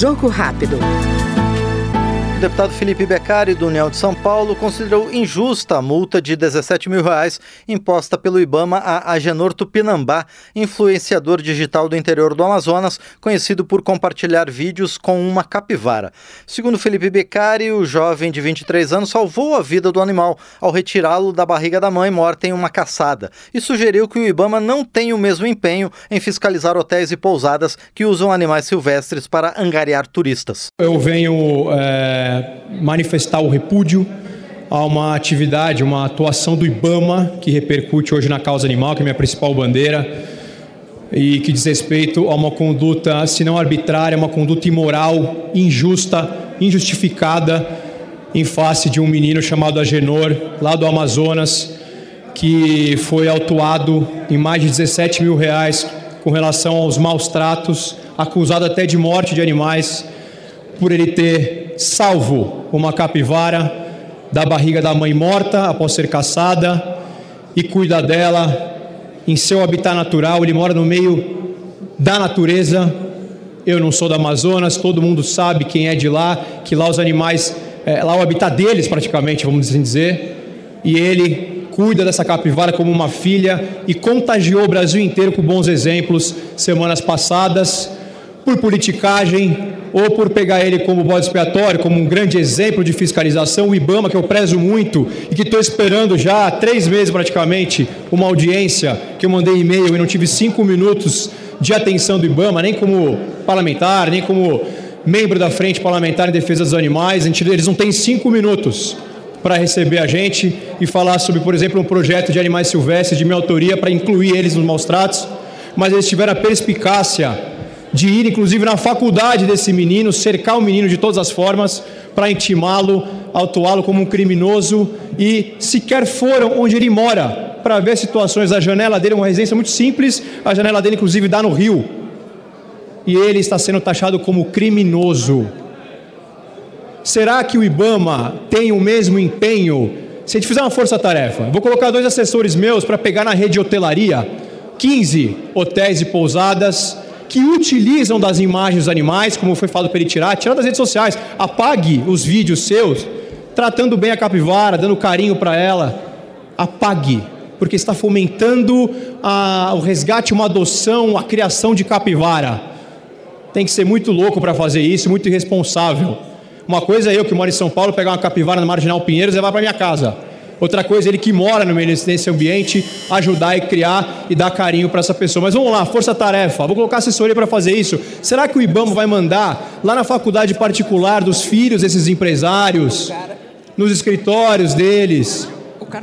Jogo rápido. O deputado Felipe Beccari, do União de São Paulo, considerou injusta a multa de 17 mil reais imposta pelo Ibama a Agenor Tupinambá, influenciador digital do interior do Amazonas, conhecido por compartilhar vídeos com uma capivara. Segundo Felipe Beccari, o jovem de 23 anos salvou a vida do animal ao retirá-lo da barriga da mãe morta em uma caçada e sugeriu que o Ibama não tenha o mesmo empenho em fiscalizar hotéis e pousadas que usam animais silvestres para angariar turistas. Eu venho. É manifestar o repúdio a uma atividade, uma atuação do IBAMA que repercute hoje na causa animal, que é minha principal bandeira, e que diz respeito a uma conduta, se não arbitrária, uma conduta imoral, injusta, injustificada, em face de um menino chamado Agenor, lá do Amazonas, que foi autuado em mais de 17 mil reais com relação aos maus tratos, acusado até de morte de animais, por ele ter salvo uma capivara da barriga da mãe morta após ser caçada e cuida dela em seu habitat natural. Ele mora no meio da natureza. Eu não sou da Amazonas, todo mundo sabe quem é de lá, que lá os animais, é, lá o habitat deles praticamente, vamos assim dizer. E ele cuida dessa capivara como uma filha e contagiou o Brasil inteiro com bons exemplos semanas passadas por politicagem, ou por pegar ele como bode expiatório, como um grande exemplo de fiscalização, o IBAMA, que eu prezo muito e que estou esperando já há três meses praticamente uma audiência, que eu mandei e-mail e não tive cinco minutos de atenção do IBAMA, nem como parlamentar, nem como membro da Frente Parlamentar em Defesa dos Animais, eles não têm cinco minutos para receber a gente e falar sobre, por exemplo, um projeto de animais silvestres de minha autoria para incluir eles nos maus tratos, mas eles tiveram a perspicácia de ir inclusive na faculdade desse menino, cercar o menino de todas as formas para intimá-lo, autuá-lo como um criminoso e sequer foram onde ele mora para ver situações. A janela dele é uma residência muito simples, a janela dele inclusive dá no rio. E ele está sendo taxado como criminoso. Será que o Ibama tem o mesmo empenho? Se a gente fizer uma força-tarefa, vou colocar dois assessores meus para pegar na rede de hotelaria 15 hotéis e pousadas que utilizam das imagens dos animais, como foi falado para ele tirar, tirar das redes sociais, apague os vídeos seus, tratando bem a capivara, dando carinho para ela, apague, porque está fomentando a, o resgate, uma adoção, a criação de capivara. Tem que ser muito louco para fazer isso, muito irresponsável. Uma coisa é eu que moro em São Paulo pegar uma capivara na Marginal Pinheiros e levar para minha casa. Outra coisa, ele que mora no meio desse ambiente, ajudar e criar e dar carinho para essa pessoa. Mas vamos lá, força-tarefa. Vou colocar assessoria para fazer isso. Será que o IBAMA vai mandar lá na faculdade particular dos filhos desses empresários, nos escritórios deles,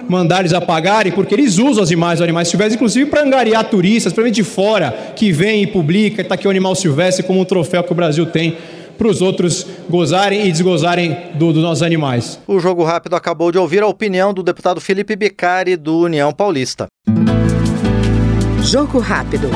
mandar eles apagarem? Porque eles usam as imagens dos animais silvestres, inclusive para angariar turistas, para de fora, que vem e publica, está aqui o animal silvestre como um troféu que o Brasil tem para os outros gozarem e desgozarem do, dos nossos animais. O Jogo Rápido acabou de ouvir a opinião do deputado Felipe Beccari, do União Paulista. Jogo Rápido.